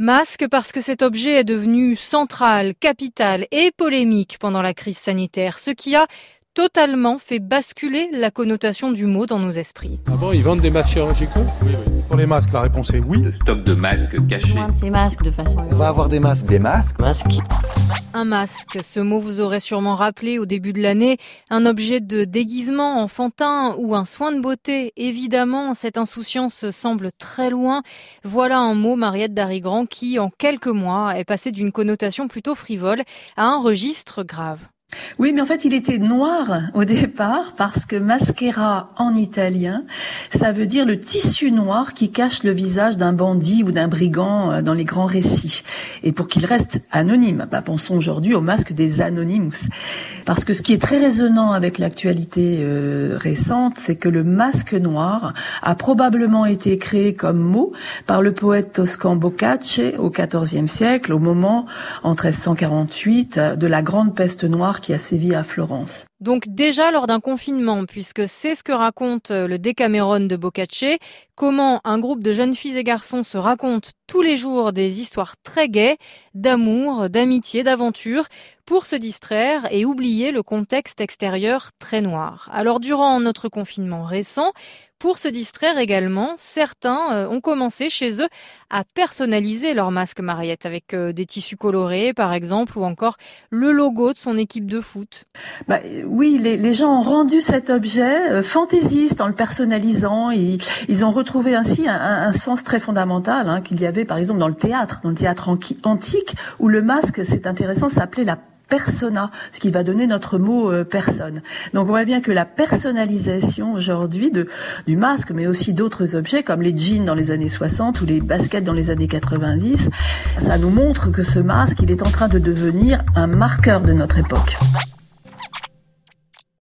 Masque parce que cet objet est devenu central, capital et polémique pendant la crise sanitaire, ce qui a totalement fait basculer la connotation du mot dans nos esprits. Ah bon, ils vendent des masques chirurgicaux? Oui, oui. Pour les masques, la réponse est oui. Le stock de masques cachés. Moins de ces masques de façon. On va avoir des masques. Des masques? Masques. Un masque, ce mot vous aurait sûrement rappelé au début de l'année, un objet de déguisement enfantin ou un soin de beauté. Évidemment, cette insouciance semble très loin. Voilà un mot, Mariette Darigrand, qui, en quelques mois, est passé d'une connotation plutôt frivole à un registre grave. Oui, mais en fait, il était noir au départ parce que maschera en italien, ça veut dire le tissu noir qui cache le visage d'un bandit ou d'un brigand euh, dans les grands récits. Et pour qu'il reste anonyme, bah, pensons aujourd'hui au masque des Anonymous. Parce que ce qui est très résonnant avec l'actualité euh, récente, c'est que le masque noir a probablement été créé comme mot par le poète toscan Boccaccio au XIVe siècle, au moment, en 1348, de la grande peste noire qui a sévi à Florence. Donc déjà lors d'un confinement, puisque c'est ce que raconte euh, le Décameron de Boccaccio, comment un groupe de jeunes filles et garçons se racontent tous les jours des histoires très gaies, d'amour, d'amitié, d'aventure, pour se distraire et oublier le contexte extérieur très noir. Alors durant notre confinement récent, pour se distraire également, certains euh, ont commencé chez eux à personnaliser leur masque Mariette avec euh, des tissus colorés par exemple ou encore le logo de son équipe de foot. Bah, oui, les, les, gens ont rendu cet objet euh, fantaisiste en le personnalisant. Et, ils ont retrouvé ainsi un, un sens très fondamental hein, qu'il y avait par exemple dans le théâtre, dans le théâtre antique où le masque, c'est intéressant, s'appelait la persona, ce qui va donner notre mot euh, personne. Donc on voit bien que la personnalisation aujourd'hui du masque, mais aussi d'autres objets comme les jeans dans les années 60 ou les baskets dans les années 90, ça nous montre que ce masque, il est en train de devenir un marqueur de notre époque.